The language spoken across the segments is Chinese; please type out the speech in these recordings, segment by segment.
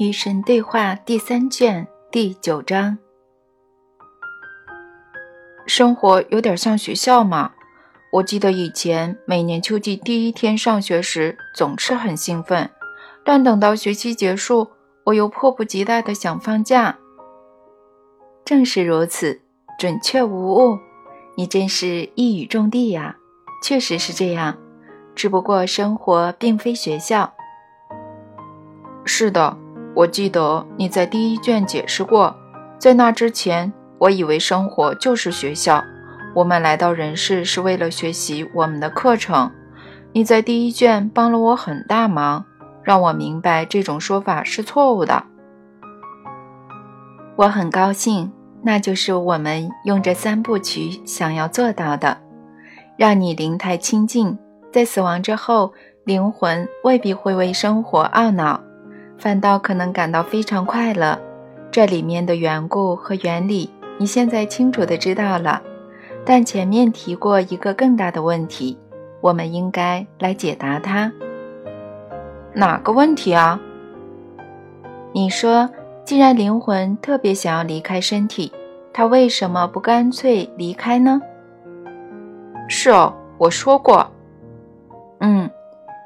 与神对话第三卷第九章。生活有点像学校嘛。我记得以前每年秋季第一天上学时总是很兴奋，但等到学期结束，我又迫不及待的想放假。正是如此，准确无误。你真是一语中的呀！确实是这样，只不过生活并非学校。是的。我记得你在第一卷解释过，在那之前，我以为生活就是学校，我们来到人世是为了学习我们的课程。你在第一卷帮了我很大忙，让我明白这种说法是错误的。我很高兴，那就是我们用这三部曲想要做到的，让你灵态清净，在死亡之后，灵魂未必会为生活懊恼。反倒可能感到非常快乐，这里面的缘故和原理，你现在清楚的知道了。但前面提过一个更大的问题，我们应该来解答它。哪个问题啊？你说，既然灵魂特别想要离开身体，它为什么不干脆离开呢？是哦，我说过。嗯，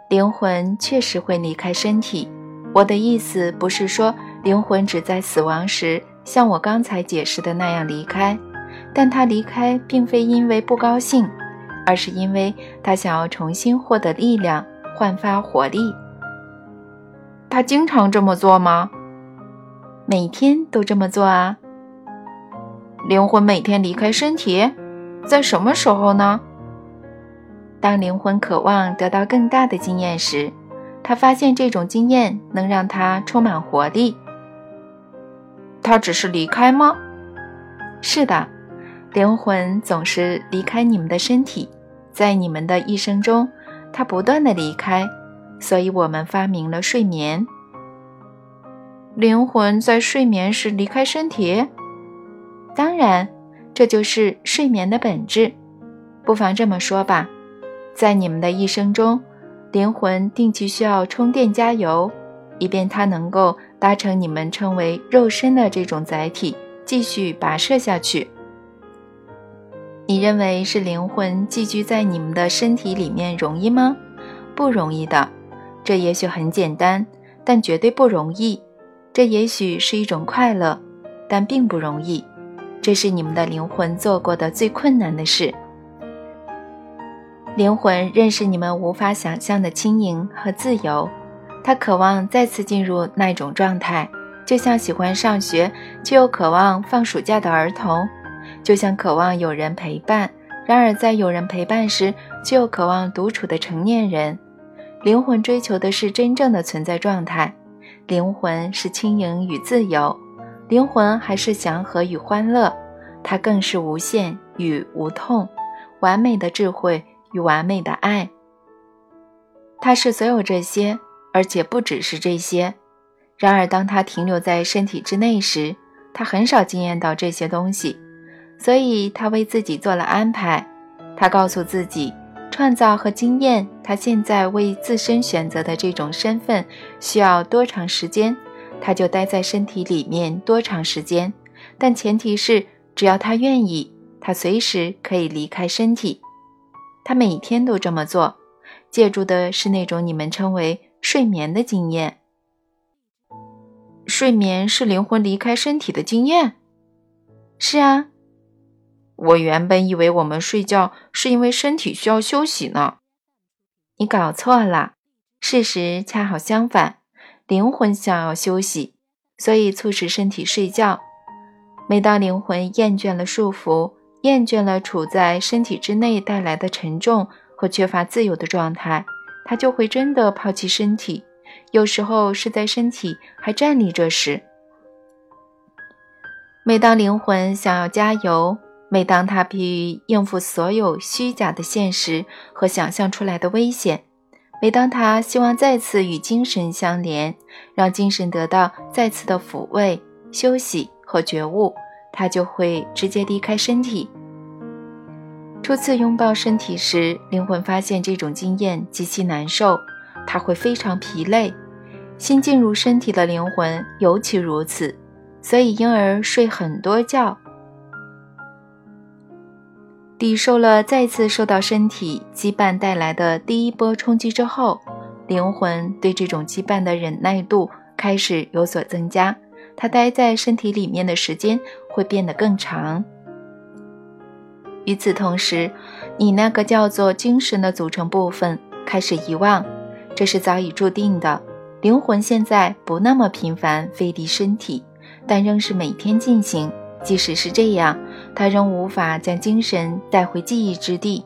灵魂确实会离开身体。我的意思不是说灵魂只在死亡时像我刚才解释的那样离开，但他离开并非因为不高兴，而是因为他想要重新获得力量，焕发活力。他经常这么做吗？每天都这么做啊。灵魂每天离开身体，在什么时候呢？当灵魂渴望得到更大的经验时。他发现这种经验能让他充满活力。他只是离开吗？是的，灵魂总是离开你们的身体，在你们的一生中，它不断的离开，所以我们发明了睡眠。灵魂在睡眠时离开身体？当然，这就是睡眠的本质。不妨这么说吧，在你们的一生中。灵魂定期需要充电加油，以便它能够搭乘你们称为肉身的这种载体，继续跋涉下去。你认为是灵魂寄居在你们的身体里面容易吗？不容易的。这也许很简单，但绝对不容易。这也许是一种快乐，但并不容易。这是你们的灵魂做过的最困难的事。灵魂认识你们无法想象的轻盈和自由，他渴望再次进入那种状态，就像喜欢上学却又渴望放暑假的儿童，就像渴望有人陪伴，然而在有人陪伴时却又渴望独处的成年人。灵魂追求的是真正的存在状态，灵魂是轻盈与自由，灵魂还是祥和与欢乐，它更是无限与无痛，完美的智慧。与完美的爱，它是所有这些，而且不只是这些。然而，当它停留在身体之内时，它很少惊艳到这些东西，所以它为自己做了安排。他告诉自己，创造和经验他现在为自身选择的这种身份需要多长时间，他就待在身体里面多长时间。但前提是，只要他愿意，他随时可以离开身体。他每天都这么做，借助的是那种你们称为睡眠的经验。睡眠是灵魂离开身体的经验。是啊，我原本以为我们睡觉是因为身体需要休息呢。你搞错了，事实恰好相反，灵魂想要休息，所以促使身体睡觉。每当灵魂厌倦了束缚。厌倦了处在身体之内带来的沉重和缺乏自由的状态，他就会真的抛弃身体。有时候是在身体还站立着时。每当灵魂想要加油，每当他疲于应付所有虚假的现实和想象出来的危险，每当他希望再次与精神相连，让精神得到再次的抚慰、休息和觉悟。他就会直接离开身体。初次拥抱身体时，灵魂发现这种经验极其难受，他会非常疲累。新进入身体的灵魂尤其如此，所以婴儿睡很多觉。抵受了再次受到身体羁绊带来的第一波冲击之后，灵魂对这种羁绊的忍耐度开始有所增加，它待在身体里面的时间会变得更长。与此同时，你那个叫做精神的组成部分开始遗忘，这是早已注定的。灵魂现在不那么频繁飞离身体，但仍是每天进行。即使是这样，它仍无法将精神带回记忆之地。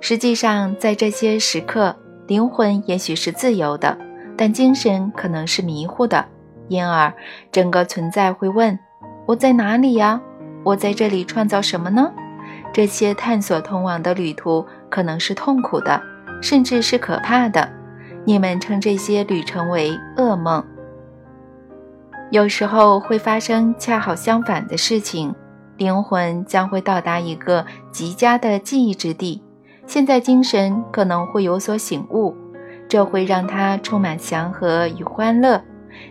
实际上，在这些时刻，灵魂也许是自由的，但精神可能是迷糊的，因而整个存在会问：“我在哪里呀？我在这里创造什么呢？”这些探索通往的旅途可能是痛苦的，甚至是可怕的。你们称这些旅程为噩梦。有时候会发生恰好相反的事情，灵魂将会到达一个极佳的记忆之地。现在精神可能会有所醒悟，这会让它充满祥和与欢乐。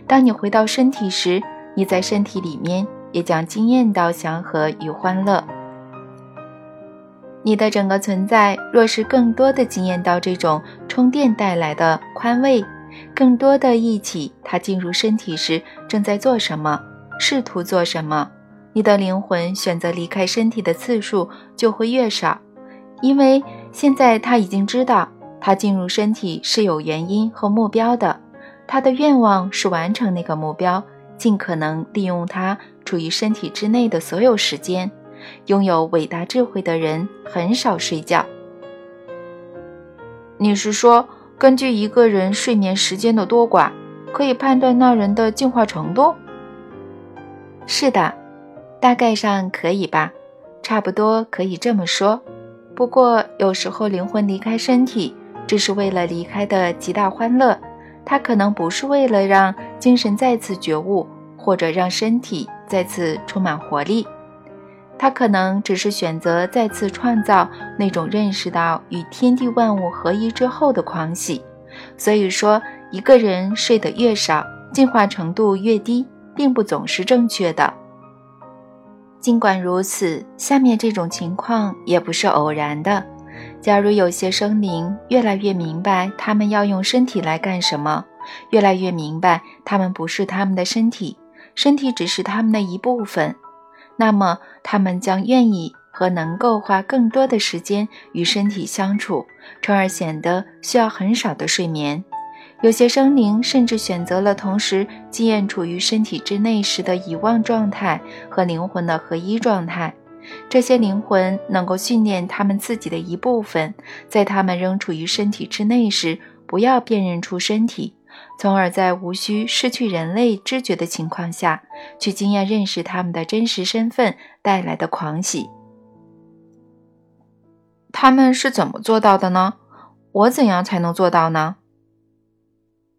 当你回到身体时，你在身体里面也将惊艳到祥和与欢乐。你的整个存在若是更多的惊艳到这种充电带来的宽慰。更多的忆起他进入身体时正在做什么，试图做什么，你的灵魂选择离开身体的次数就会越少，因为现在他已经知道他进入身体是有原因和目标的，他的愿望是完成那个目标，尽可能利用他处于身体之内的所有时间。拥有伟大智慧的人很少睡觉。你是说？根据一个人睡眠时间的多寡，可以判断那人的进化程度。是的，大概上可以吧，差不多可以这么说。不过有时候灵魂离开身体，只是为了离开的极大欢乐，它可能不是为了让精神再次觉悟，或者让身体再次充满活力。他可能只是选择再次创造那种认识到与天地万物合一之后的狂喜。所以说，一个人睡得越少，进化程度越低，并不总是正确的。尽管如此，下面这种情况也不是偶然的。假如有些生灵越来越明白他们要用身体来干什么，越来越明白他们不是他们的身体，身体只是他们的一部分。那么，他们将愿意和能够花更多的时间与身体相处，从而显得需要很少的睡眠。有些生灵甚至选择了同时经验处于身体之内时的遗忘状态和灵魂的合一状态。这些灵魂能够训练他们自己的一部分，在他们仍处于身体之内时，不要辨认出身体。从而在无需失去人类知觉的情况下去经验认识他们的真实身份带来的狂喜。他们是怎么做到的呢？我怎样才能做到呢？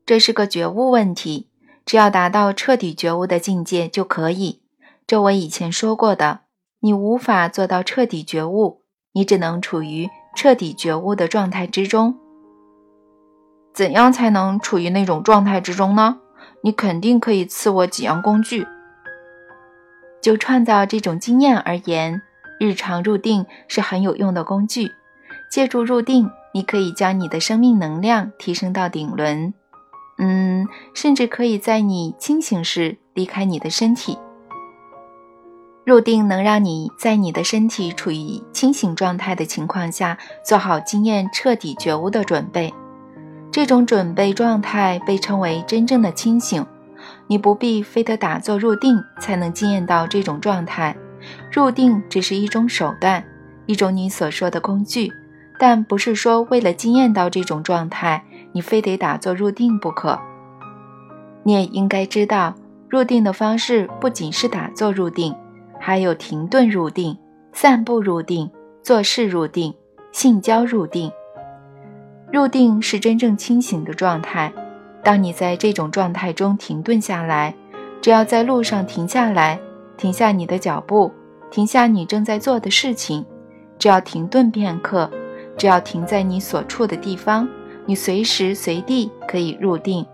这是个觉悟问题，只要达到彻底觉悟的境界就可以。这我以前说过的。你无法做到彻底觉悟，你只能处于彻底觉悟的状态之中。怎样才能处于那种状态之中呢？你肯定可以赐我几样工具。就创造这种经验而言，日常入定是很有用的工具。借助入定，你可以将你的生命能量提升到顶轮，嗯，甚至可以在你清醒时离开你的身体。入定能让你在你的身体处于清醒状态的情况下，做好经验彻底觉悟的准备。这种准备状态被称为真正的清醒。你不必非得打坐入定才能经验到这种状态，入定只是一种手段，一种你所说的工具，但不是说为了经验到这种状态，你非得打坐入定不可。你也应该知道，入定的方式不仅是打坐入定，还有停顿入定、散步入定、做事入定、性交入定。入定是真正清醒的状态。当你在这种状态中停顿下来，只要在路上停下来，停下你的脚步，停下你正在做的事情，只要停顿片刻，只要停在你所处的地方，你随时随地可以入定，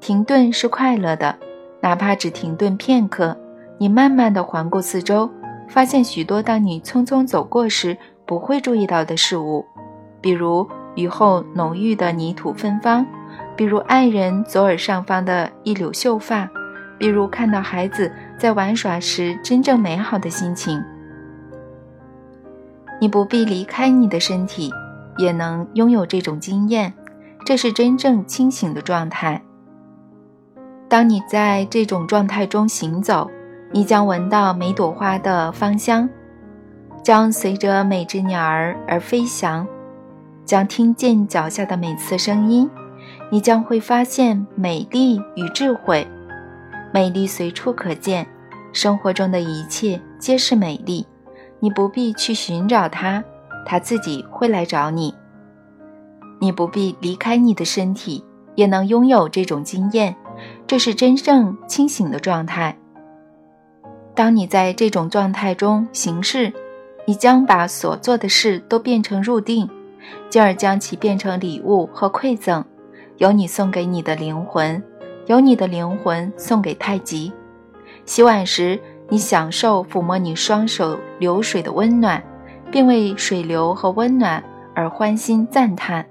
停顿是快乐的，哪怕只停顿片刻。你慢慢地环顾四周，发现许多当你匆匆走过时不会注意到的事物，比如雨后浓郁的泥土芬芳，比如爱人左耳上方的一缕秀发，比如看到孩子在玩耍时真正美好的心情。你不必离开你的身体，也能拥有这种经验，这是真正清醒的状态。当你在这种状态中行走。你将闻到每朵花的芳香，将随着每只鸟儿而飞翔，将听见脚下的每次声音。你将会发现美丽与智慧，美丽随处可见，生活中的一切皆是美丽。你不必去寻找它，它自己会来找你。你不必离开你的身体，也能拥有这种经验，这是真正清醒的状态。当你在这种状态中行事，你将把所做的事都变成入定，进而将其变成礼物和馈赠，由你送给你的灵魂，由你的灵魂送给太极。洗碗时，你享受抚摸你双手流水的温暖，并为水流和温暖而欢欣赞叹；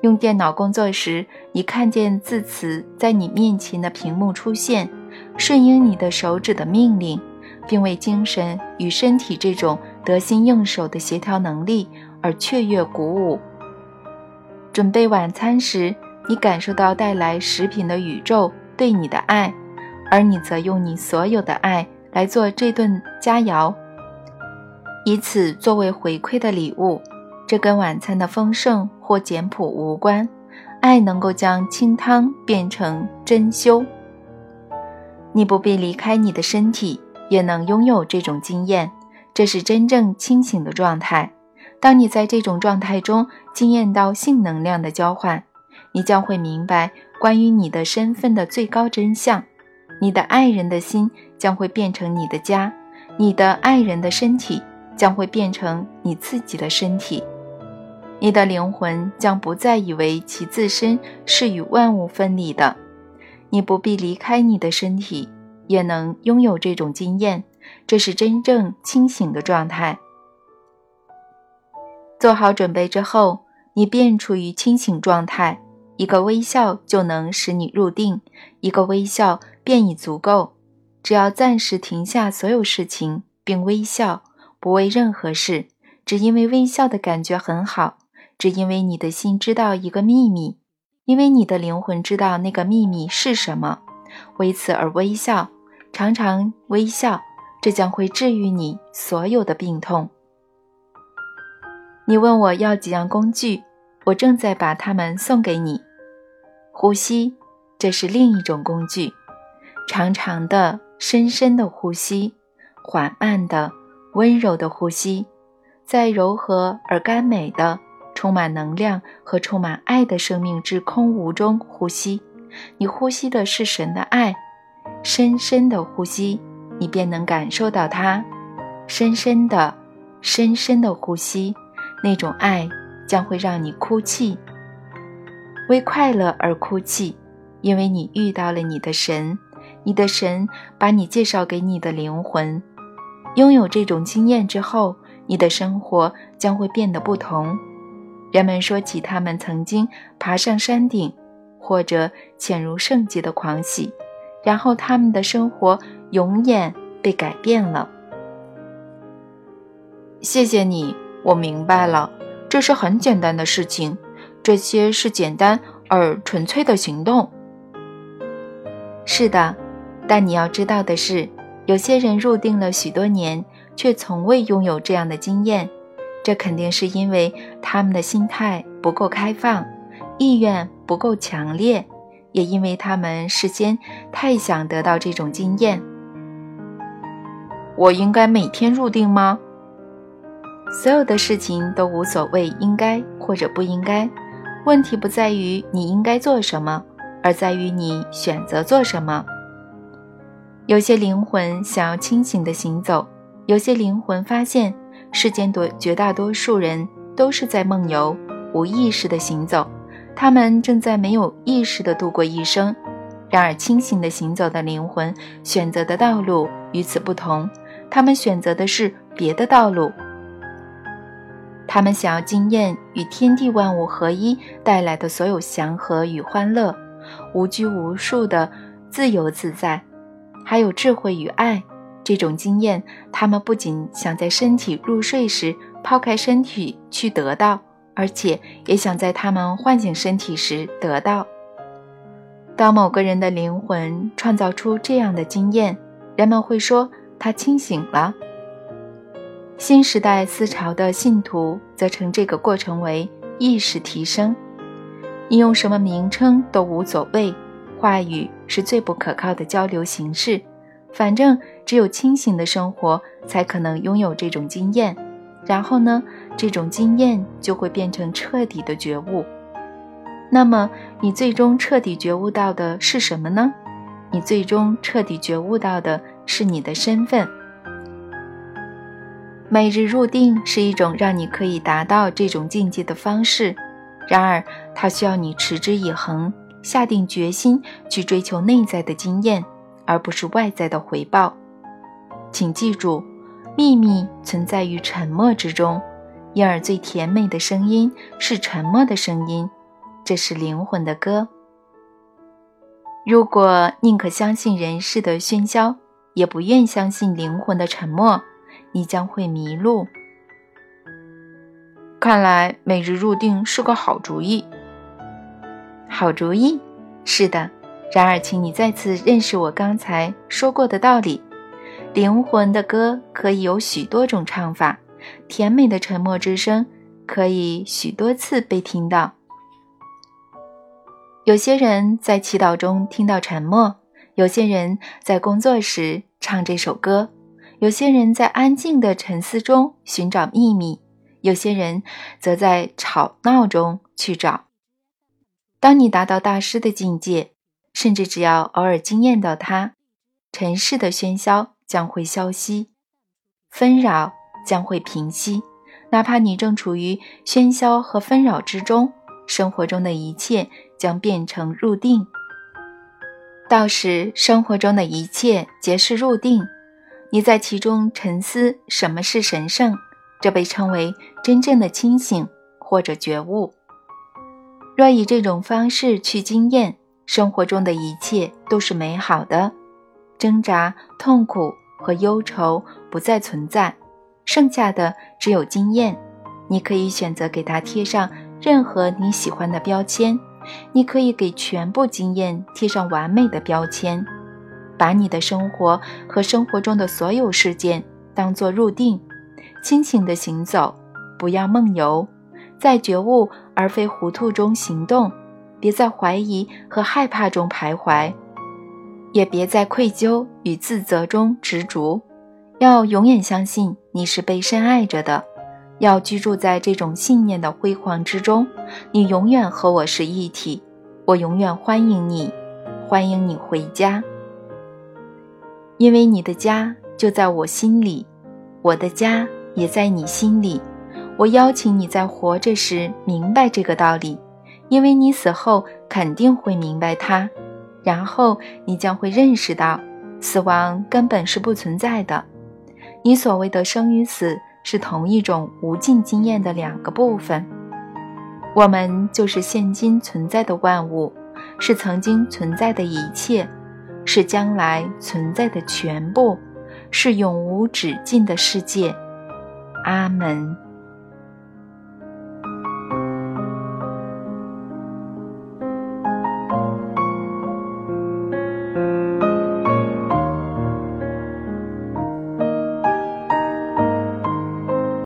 用电脑工作时，你看见字词在你面前的屏幕出现。顺应你的手指的命令，并为精神与身体这种得心应手的协调能力而雀跃鼓舞。准备晚餐时，你感受到带来食品的宇宙对你的爱，而你则用你所有的爱来做这顿佳肴，以此作为回馈的礼物。这跟晚餐的丰盛或简朴无关。爱能够将清汤变成珍馐。你不必离开你的身体，也能拥有这种经验。这是真正清醒的状态。当你在这种状态中经验到性能量的交换，你将会明白关于你的身份的最高真相。你的爱人的心将会变成你的家，你的爱人的身体将会变成你自己的身体。你的灵魂将不再以为其自身是与万物分离的。你不必离开你的身体，也能拥有这种经验。这是真正清醒的状态。做好准备之后，你便处于清醒状态。一个微笑就能使你入定，一个微笑便已足够。只要暂时停下所有事情，并微笑，不为任何事，只因为微笑的感觉很好，只因为你的心知道一个秘密。因为你的灵魂知道那个秘密是什么，为此而微笑，常常微笑，这将会治愈你所有的病痛。你问我要几样工具，我正在把它们送给你。呼吸，这是另一种工具，长长的、深深的呼吸，缓慢的、温柔的呼吸，在柔和而甘美的。充满能量和充满爱的生命之空无中呼吸，你呼吸的是神的爱，深深的呼吸，你便能感受到它。深深的、深深的呼吸，那种爱将会让你哭泣，为快乐而哭泣，因为你遇到了你的神，你的神把你介绍给你的灵魂。拥有这种经验之后，你的生活将会变得不同。人们说起他们曾经爬上山顶，或者潜入圣洁的狂喜，然后他们的生活永远被改变了。谢谢你，我明白了，这是很简单的事情。这些是简单而纯粹的行动。是的，但你要知道的是，有些人入定了许多年，却从未拥有这样的经验。这肯定是因为他们的心态不够开放，意愿不够强烈，也因为他们事先太想得到这种经验。我应该每天入定吗？所有的事情都无所谓应该或者不应该，问题不在于你应该做什么，而在于你选择做什么。有些灵魂想要清醒的行走，有些灵魂发现。世间多绝大多数人都是在梦游，无意识的行走，他们正在没有意识的度过一生。然而，清醒的行走的灵魂选择的道路与此不同，他们选择的是别的道路。他们想要经验与天地万物合一带来的所有祥和与欢乐，无拘无束的自由自在，还有智慧与爱。这种经验，他们不仅想在身体入睡时抛开身体去得到，而且也想在他们唤醒身体时得到。当某个人的灵魂创造出这样的经验，人们会说他清醒了。新时代思潮的信徒则称这个过程为意识提升。你用什么名称都无所谓，话语是最不可靠的交流形式。反正只有清醒的生活才可能拥有这种经验，然后呢，这种经验就会变成彻底的觉悟。那么，你最终彻底觉悟到的是什么呢？你最终彻底觉悟到的是你的身份。每日入定是一种让你可以达到这种境界的方式，然而它需要你持之以恒，下定决心去追求内在的经验。而不是外在的回报，请记住，秘密存在于沉默之中，因而最甜美的声音是沉默的声音，这是灵魂的歌。如果宁可相信人世的喧嚣，也不愿相信灵魂的沉默，你将会迷路。看来每日入定是个好主意。好主意，是的。然而，请你再次认识我刚才说过的道理：灵魂的歌可以有许多种唱法，甜美的沉默之声可以许多次被听到。有些人在祈祷中听到沉默，有些人在工作时唱这首歌，有些人在安静的沉思中寻找秘密，有些人则在吵闹中去找。当你达到大师的境界。甚至只要偶尔惊艳到他，尘世的喧嚣将会消息，纷扰将会平息。哪怕你正处于喧嚣和纷扰之中，生活中的一切将变成入定。到时，生活中的一切皆是入定，你在其中沉思什么是神圣，这被称为真正的清醒或者觉悟。若以这种方式去经验。生活中的一切都是美好的，挣扎、痛苦和忧愁不再存在，剩下的只有经验。你可以选择给它贴上任何你喜欢的标签，你可以给全部经验贴上完美的标签，把你的生活和生活中的所有事件当作入定，清醒的行走，不要梦游，在觉悟而非糊涂中行动。别在怀疑和害怕中徘徊，也别在愧疚与自责中执着。要永远相信你是被深爱着的，要居住在这种信念的辉煌之中。你永远和我是一体，我永远欢迎你，欢迎你回家，因为你的家就在我心里，我的家也在你心里。我邀请你在活着时明白这个道理。因为你死后肯定会明白它，然后你将会认识到，死亡根本是不存在的。你所谓的生与死是同一种无尽经验的两个部分。我们就是现今存在的万物，是曾经存在的一切，是将来存在的全部，是永无止境的世界。阿门。